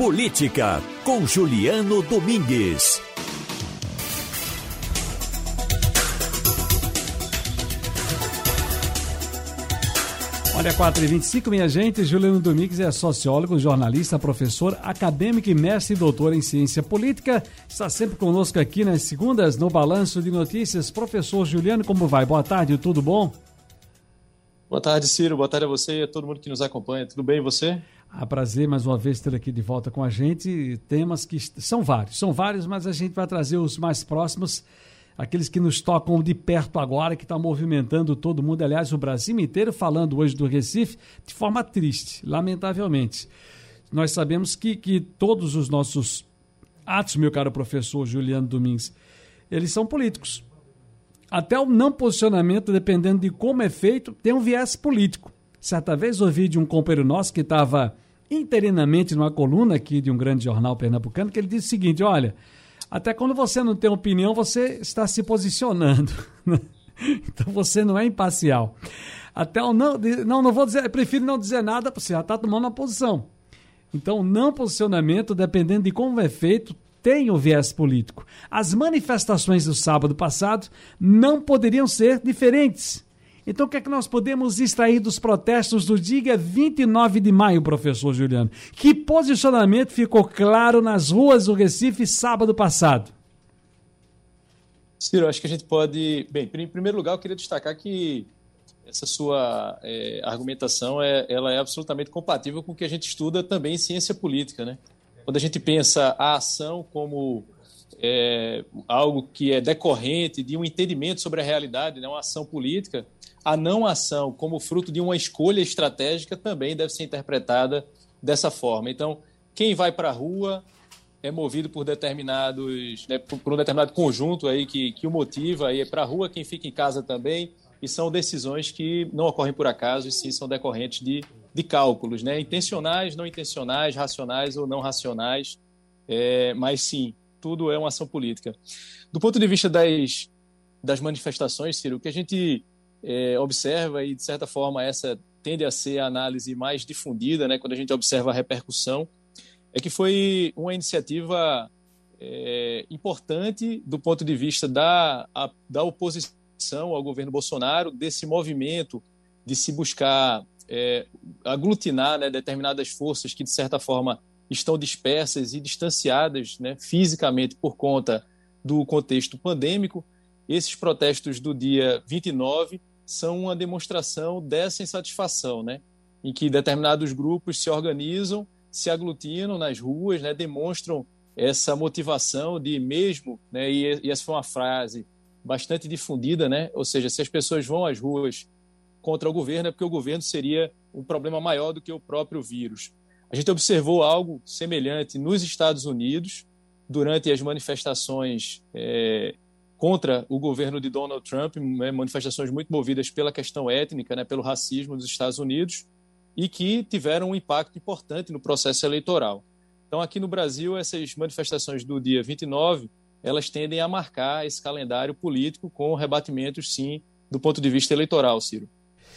Política, com Juliano Domingues. Olha, 4 e 25 minha gente. Juliano Domingues é sociólogo, jornalista, professor, acadêmico e mestre e doutor em ciência política. Está sempre conosco aqui nas segundas no Balanço de Notícias. Professor Juliano, como vai? Boa tarde, tudo bom? Boa tarde, Ciro. Boa tarde a você e a todo mundo que nos acompanha. Tudo bem e você? Ah, prazer mais uma vez ter aqui de volta com a gente. Temas que são vários, são vários, mas a gente vai trazer os mais próximos, aqueles que nos tocam de perto agora, que está movimentando todo mundo. Aliás, o Brasil inteiro falando hoje do Recife de forma triste, lamentavelmente. Nós sabemos que, que todos os nossos atos, meu caro professor Juliano Domingues, eles são políticos. Até o não posicionamento, dependendo de como é feito, tem um viés político. Certa vez ouvi de um companheiro nosso que estava interinamente numa coluna aqui de um grande jornal pernambucano, que ele disse o seguinte: olha, até quando você não tem opinião, você está se posicionando. então você não é imparcial. Até o não, não, não vou dizer, prefiro não dizer nada, você já está tomando uma posição. Então, não posicionamento, dependendo de como é feito, tem o viés político. As manifestações do sábado passado não poderiam ser diferentes. Então, o que é que nós podemos extrair dos protestos do dia 29 de maio, professor Juliano? Que posicionamento ficou claro nas ruas do Recife sábado passado? Ciro, acho que a gente pode. Bem, em primeiro lugar, eu queria destacar que essa sua é, argumentação é, ela é absolutamente compatível com o que a gente estuda também em ciência política, né? Quando a gente pensa a ação como é, algo que é decorrente de um entendimento sobre a realidade, né, uma ação política, a não ação como fruto de uma escolha estratégica também deve ser interpretada dessa forma. Então, quem vai para a rua é movido por determinados, né, por, um determinado conjunto aí que, que o motiva aí para a rua, quem fica em casa também, e são decisões que não ocorrem por acaso, e sim são decorrentes de, de cálculos, né, intencionais, não intencionais, racionais ou não racionais, é, mas sim, tudo é uma ação política. Do ponto de vista das, das manifestações, Ciro, o que a gente é, observa, e de certa forma essa tende a ser a análise mais difundida, né, quando a gente observa a repercussão, é que foi uma iniciativa é, importante do ponto de vista da, a, da oposição ao governo Bolsonaro, desse movimento de se buscar é, aglutinar né, determinadas forças que, de certa forma, estão dispersas e distanciadas né, fisicamente por conta do contexto pandêmico. Esses protestos do dia 29 são uma demonstração dessa insatisfação, né? em que determinados grupos se organizam, se aglutinam nas ruas, né? demonstram essa motivação de mesmo, né? e, e essa foi uma frase bastante difundida, né? ou seja, se as pessoas vão às ruas contra o governo é porque o governo seria um problema maior do que o próprio vírus. A gente observou algo semelhante nos Estados Unidos durante as manifestações é, contra o governo de Donald Trump, né, manifestações muito movidas pela questão étnica, né, pelo racismo dos Estados Unidos, e que tiveram um impacto importante no processo eleitoral. Então, aqui no Brasil, essas manifestações do dia 29, elas tendem a marcar esse calendário político com rebatimentos, sim, do ponto de vista eleitoral, Ciro.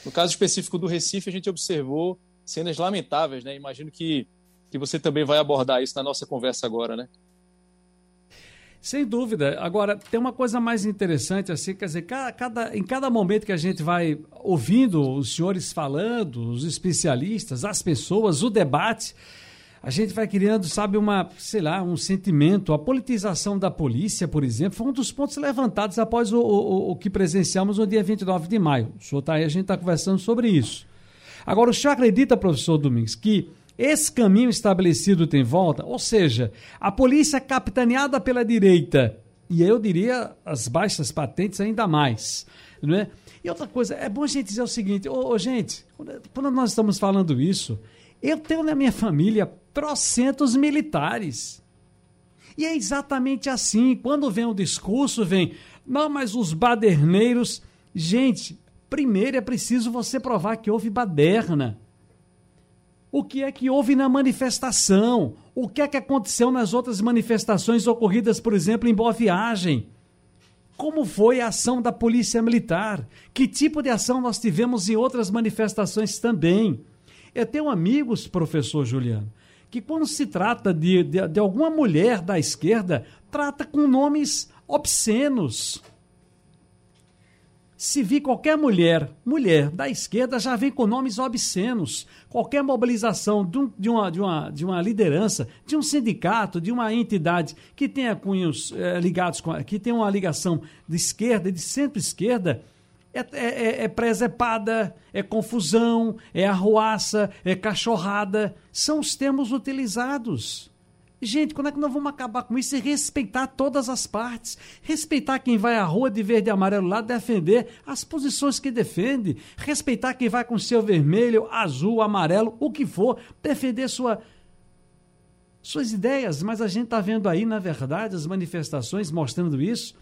No caso específico do Recife, a gente observou cenas lamentáveis, né? Imagino que, que você também vai abordar isso na nossa conversa agora, né? Sem dúvida. Agora, tem uma coisa mais interessante, assim, quer dizer, cada, em cada momento que a gente vai ouvindo os senhores falando, os especialistas, as pessoas, o debate, a gente vai criando, sabe, uma, sei lá, um sentimento. A politização da polícia, por exemplo, foi um dos pontos levantados após o, o, o que presenciamos no dia 29 de maio. O senhor está aí, a gente está conversando sobre isso. Agora, o senhor acredita, professor Domingos, que esse caminho estabelecido tem volta, ou seja, a polícia capitaneada pela direita, e eu diria as baixas patentes ainda mais, não é? E outra coisa, é bom a gente dizer o seguinte, ô, ô gente, quando nós estamos falando isso, eu tenho na minha família trocentos militares. E é exatamente assim, quando vem o discurso, vem, não, mas os baderneiros, gente, primeiro é preciso você provar que houve baderna o que é que houve na manifestação, o que é que aconteceu nas outras manifestações ocorridas, por exemplo, em Boa Viagem. Como foi a ação da Polícia Militar? Que tipo de ação nós tivemos em outras manifestações também? Eu tenho amigos, professor Juliano, que quando se trata de, de, de alguma mulher da esquerda, trata com nomes obscenos. Se vir qualquer mulher, mulher da esquerda, já vem com nomes obscenos. Qualquer mobilização de, um, de, uma, de, uma, de uma liderança, de um sindicato, de uma entidade que tenha cunhos é, ligados com. que tenha uma ligação de esquerda e de centro-esquerda, é, é, é, é presepada, é confusão, é arruaça, é cachorrada. São os termos utilizados. Gente, quando é que nós vamos acabar com isso e respeitar todas as partes? Respeitar quem vai à rua de verde e amarelo lá defender as posições que defende. Respeitar quem vai com seu vermelho, azul, amarelo, o que for, defender sua, suas ideias. Mas a gente está vendo aí, na verdade, as manifestações mostrando isso.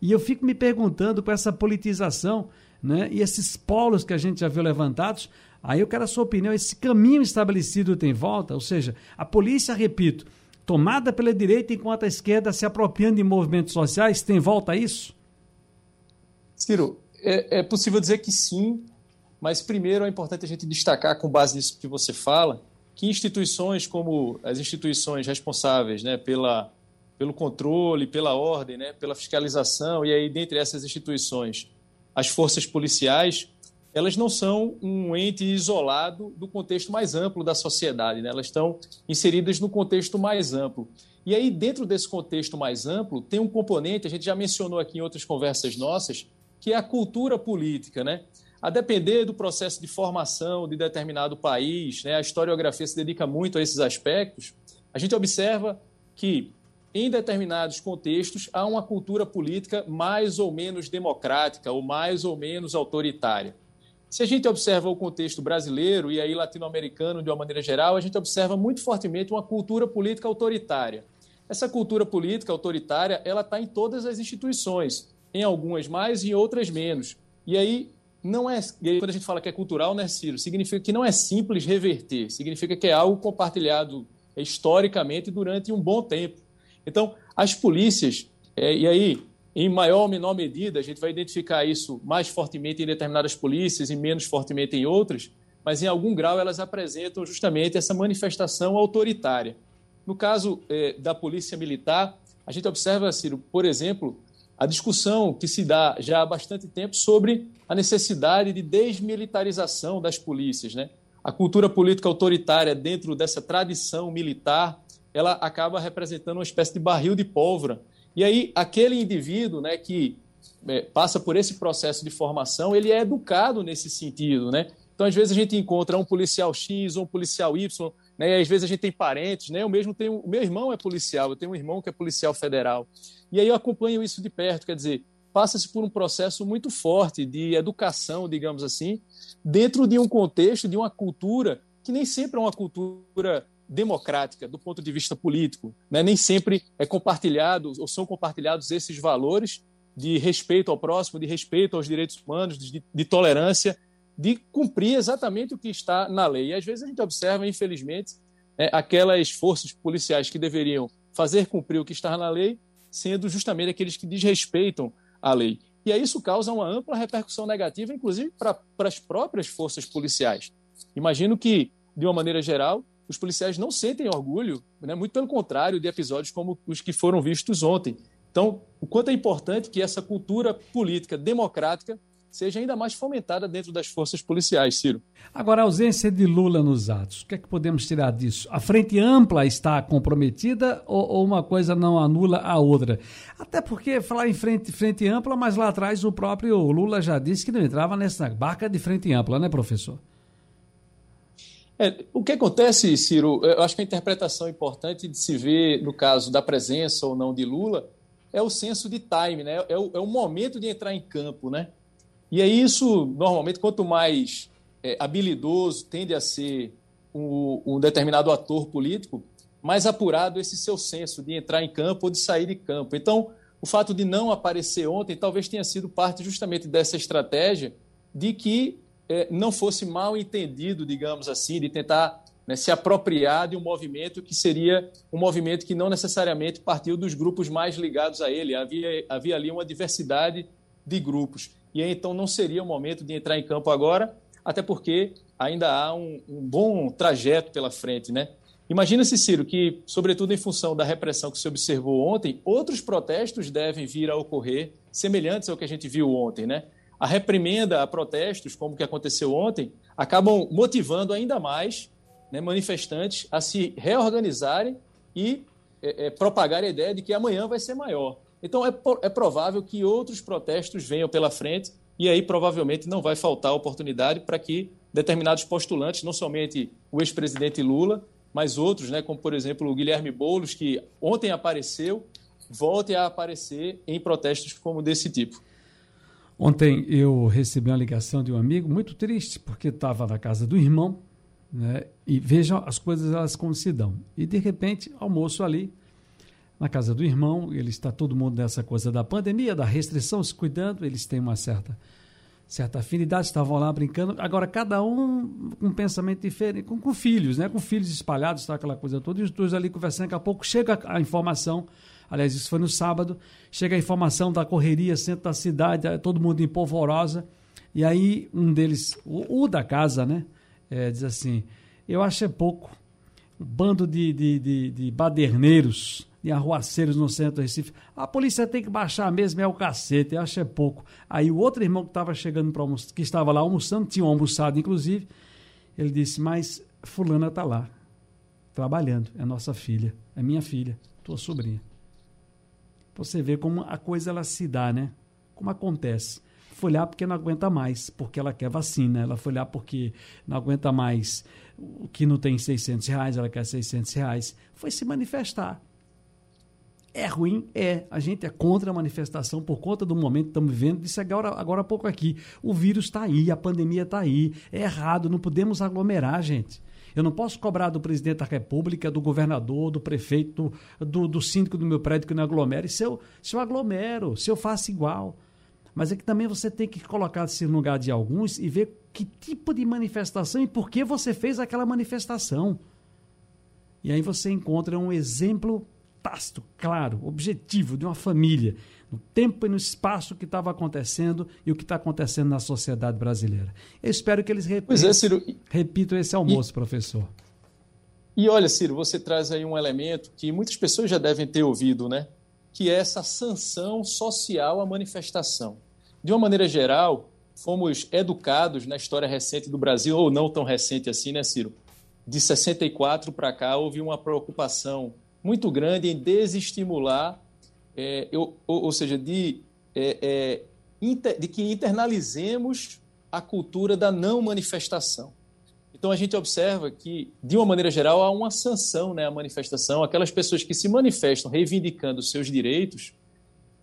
E eu fico me perguntando com essa politização né, e esses polos que a gente já viu levantados. Aí eu quero a sua opinião. Esse caminho estabelecido tem volta? Ou seja, a polícia, repito tomada pela direita, enquanto a esquerda se apropriando de movimentos sociais? Tem volta a isso? Ciro, é, é possível dizer que sim, mas primeiro é importante a gente destacar, com base nisso que você fala, que instituições como as instituições responsáveis né, pela, pelo controle, pela ordem, né, pela fiscalização, e aí, dentre essas instituições, as forças policiais, elas não são um ente isolado do contexto mais amplo da sociedade, né? elas estão inseridas no contexto mais amplo. E aí, dentro desse contexto mais amplo, tem um componente, a gente já mencionou aqui em outras conversas nossas, que é a cultura política. Né? A depender do processo de formação de determinado país, né? a historiografia se dedica muito a esses aspectos, a gente observa que em determinados contextos há uma cultura política mais ou menos democrática ou mais ou menos autoritária. Se a gente observa o contexto brasileiro e aí latino-americano de uma maneira geral, a gente observa muito fortemente uma cultura política autoritária. Essa cultura política autoritária, ela está em todas as instituições, em algumas mais e em outras menos. E aí não é, quando a gente fala que é cultural, né, Ciro, significa que não é simples reverter, significa que é algo compartilhado historicamente durante um bom tempo. Então, as polícias, é, e aí em maior ou menor medida, a gente vai identificar isso mais fortemente em determinadas polícias e menos fortemente em outras, mas em algum grau elas apresentam justamente essa manifestação autoritária. No caso eh, da Polícia Militar, a gente observa, Ciro, por exemplo, a discussão que se dá já há bastante tempo sobre a necessidade de desmilitarização das polícias. Né? A cultura política autoritária dentro dessa tradição militar, ela acaba representando uma espécie de barril de pólvora e aí, aquele indivíduo né, que é, passa por esse processo de formação, ele é educado nesse sentido, né? Então, às vezes, a gente encontra um policial X ou um policial Y, né? E às vezes a gente tem parentes, né? Eu mesmo tenho. Meu irmão é policial, eu tenho um irmão que é policial federal. E aí eu acompanho isso de perto, quer dizer, passa-se por um processo muito forte de educação, digamos assim, dentro de um contexto, de uma cultura que nem sempre é uma cultura democrática do ponto de vista político. Né? Nem sempre é compartilhado ou são compartilhados esses valores de respeito ao próximo, de respeito aos direitos humanos, de, de tolerância, de cumprir exatamente o que está na lei. E às vezes a gente observa, infelizmente, é, aquelas forças policiais que deveriam fazer cumprir o que está na lei, sendo justamente aqueles que desrespeitam a lei. E aí isso causa uma ampla repercussão negativa, inclusive para as próprias forças policiais. Imagino que, de uma maneira geral, os policiais não sentem orgulho, né? muito pelo contrário, de episódios como os que foram vistos ontem. Então, o quanto é importante que essa cultura política democrática seja ainda mais fomentada dentro das forças policiais, Ciro. Agora, a ausência de Lula nos atos, o que é que podemos tirar disso? A frente ampla está comprometida ou, ou uma coisa não anula a outra? Até porque falar em frente, frente ampla, mas lá atrás o próprio Lula já disse que não entrava nessa barca de frente ampla, né, professor? É, o que acontece, Ciro, eu acho que a interpretação importante de se ver no caso da presença ou não de Lula é o senso de time, né? é, o, é o momento de entrar em campo. Né? E é isso, normalmente, quanto mais é, habilidoso tende a ser um, um determinado ator político, mais apurado esse seu senso de entrar em campo ou de sair de campo. Então, o fato de não aparecer ontem talvez tenha sido parte justamente dessa estratégia de que é, não fosse mal entendido, digamos assim, de tentar né, se apropriar de um movimento que seria um movimento que não necessariamente partiu dos grupos mais ligados a ele. Havia, havia ali uma diversidade de grupos. E então não seria o momento de entrar em campo agora, até porque ainda há um, um bom trajeto pela frente. Né? Imagina-se, Ciro, que, sobretudo em função da repressão que se observou ontem, outros protestos devem vir a ocorrer semelhantes ao que a gente viu ontem, né? A reprimenda a protestos, como que aconteceu ontem, acabam motivando ainda mais né, manifestantes a se reorganizarem e é, é, propagar a ideia de que amanhã vai ser maior. Então, é, é provável que outros protestos venham pela frente e aí provavelmente não vai faltar oportunidade para que determinados postulantes, não somente o ex-presidente Lula, mas outros, né, como por exemplo o Guilherme Boulos, que ontem apareceu, volte a aparecer em protestos como desse tipo. Ontem eu recebi uma ligação de um amigo muito triste, porque estava na casa do irmão, né, e vejam as coisas elas como se dão. E de repente, almoço ali, na casa do irmão, ele está todo mundo nessa coisa da pandemia, da restrição, se cuidando, eles têm uma certa certa afinidade, estavam lá brincando. Agora, cada um com um pensamento diferente, com, com filhos, né? Com filhos espalhados, tá, aquela coisa toda, e os dois ali conversando, daqui a pouco chega a informação, aliás, isso foi no sábado, chega a informação da correria, centro da cidade, todo mundo em polvorosa, e aí um deles, o, o da casa, né? É, diz assim, eu acho é pouco, um bando de, de, de, de baderneiros, de arruaceiros no centro do Recife. A polícia tem que baixar mesmo, é o cacete, acho é pouco. Aí o outro irmão que estava chegando para que estava lá almoçando, tinha almoçado inclusive, ele disse, mas fulana está lá, trabalhando, é nossa filha, é minha filha, tua sobrinha. Você vê como a coisa ela se dá, né? Como acontece. Foi lá porque não aguenta mais, porque ela quer vacina. Ela foi lá porque não aguenta mais o que não tem 600 reais, ela quer 600 reais. Foi se manifestar. É ruim? É. A gente é contra a manifestação por conta do momento que estamos vivendo. Disse agora, agora há pouco aqui. O vírus está aí, a pandemia está aí. É errado, não podemos aglomerar, gente. Eu não posso cobrar do presidente da República, do governador, do prefeito, do, do síndico do meu prédio que não aglomere. Se eu, se eu aglomero, se eu faço igual. Mas é que também você tem que colocar-se no lugar de alguns e ver que tipo de manifestação e por que você fez aquela manifestação. E aí você encontra um exemplo tácito, claro, objetivo de uma família, no tempo e no espaço que estava acontecendo e o que está acontecendo na sociedade brasileira. Eu espero que eles repitam, é, Ciro, repitam esse almoço, e, professor. E olha, Ciro, você traz aí um elemento que muitas pessoas já devem ter ouvido, né? Que é essa sanção social à manifestação. De uma maneira geral, fomos educados na história recente do Brasil, ou não tão recente assim, né, Ciro? De 64 para cá, houve uma preocupação muito grande em desestimular, é, eu, ou, ou, seja, de, é, é, inter, de que internalizemos a cultura da não manifestação. Então a gente observa que, de uma maneira geral, há uma sanção né, à manifestação. Aquelas pessoas que se manifestam reivindicando seus direitos,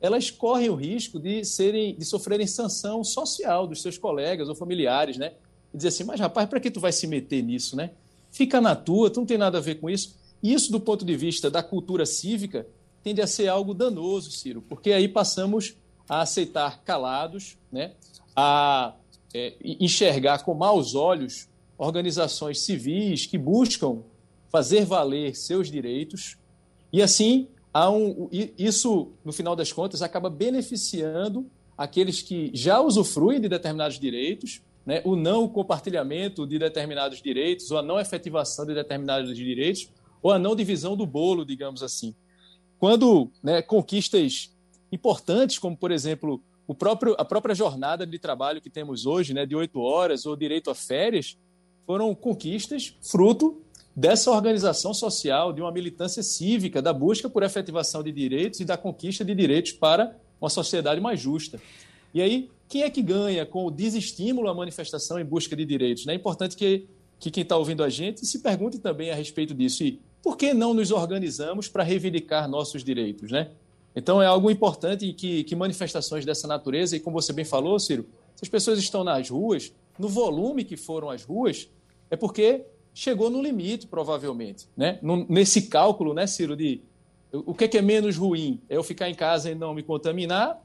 elas correm o risco de serem, de sofrerem sanção social dos seus colegas ou familiares, né? E dizer assim, mas rapaz, para que tu vai se meter nisso, né? Fica na tua, tu não tem nada a ver com isso. Isso, do ponto de vista da cultura cívica, tende a ser algo danoso, Ciro, porque aí passamos a aceitar calados, né, a é, enxergar com maus olhos organizações civis que buscam fazer valer seus direitos, e assim um, isso, no final das contas, acaba beneficiando aqueles que já usufruem de determinados direitos, né, o não compartilhamento de determinados direitos, ou a não efetivação de determinados direitos, ou a não divisão do bolo, digamos assim. Quando né, conquistas importantes, como, por exemplo, o próprio, a própria jornada de trabalho que temos hoje, né, de oito horas, ou direito a férias, foram conquistas fruto dessa organização social, de uma militância cívica, da busca por efetivação de direitos e da conquista de direitos para uma sociedade mais justa. E aí, quem é que ganha com o desestímulo à manifestação em busca de direitos? É importante que, que quem está ouvindo a gente se pergunte também a respeito disso. E por que não nos organizamos para reivindicar nossos direitos, né? Então é algo importante que, que manifestações dessa natureza, e como você bem falou, Ciro, se as pessoas estão nas ruas, no volume que foram as ruas, é porque chegou no limite, provavelmente. Né? Nesse cálculo, né, Ciro, de o que é, que é menos ruim? É eu ficar em casa e não me contaminar,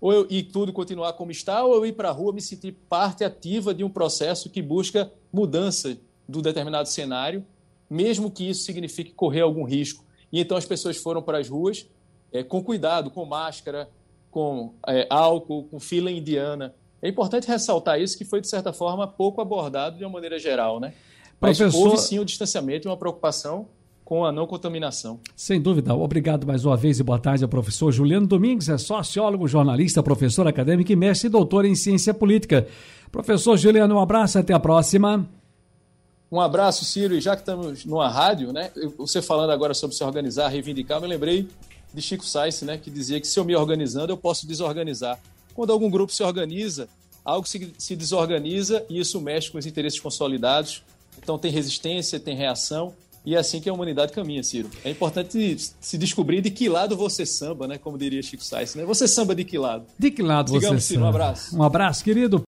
ou eu, e tudo continuar como está, ou eu ir para a rua me sentir parte ativa de um processo que busca mudança do determinado cenário mesmo que isso signifique correr algum risco. E então as pessoas foram para as ruas é, com cuidado, com máscara, com é, álcool, com fila indiana. É importante ressaltar isso, que foi, de certa forma, pouco abordado de uma maneira geral. Né? Mas Professor... houve sim o distanciamento e uma preocupação com a não contaminação. Sem dúvida. Obrigado mais uma vez e boa tarde ao professor Juliano Domingues, é sociólogo, jornalista, professor acadêmico e mestre e doutor em ciência política. Professor Juliano, um abraço, até a próxima. Um abraço, Ciro, e já que estamos numa rádio, né? Você falando agora sobre se organizar, reivindicar, me lembrei de Chico Sainz, né? Que dizia que se eu me organizando, eu posso desorganizar. Quando algum grupo se organiza, algo se, se desorganiza e isso mexe com os interesses consolidados. Então tem resistência, tem reação e é assim que a humanidade caminha, Ciro. É importante se descobrir de que lado você samba, né? Como diria Chico Sainz, né? Você samba de que lado? De que lado Sigamos, você Ciro, samba? Um abraço. Um abraço, querido.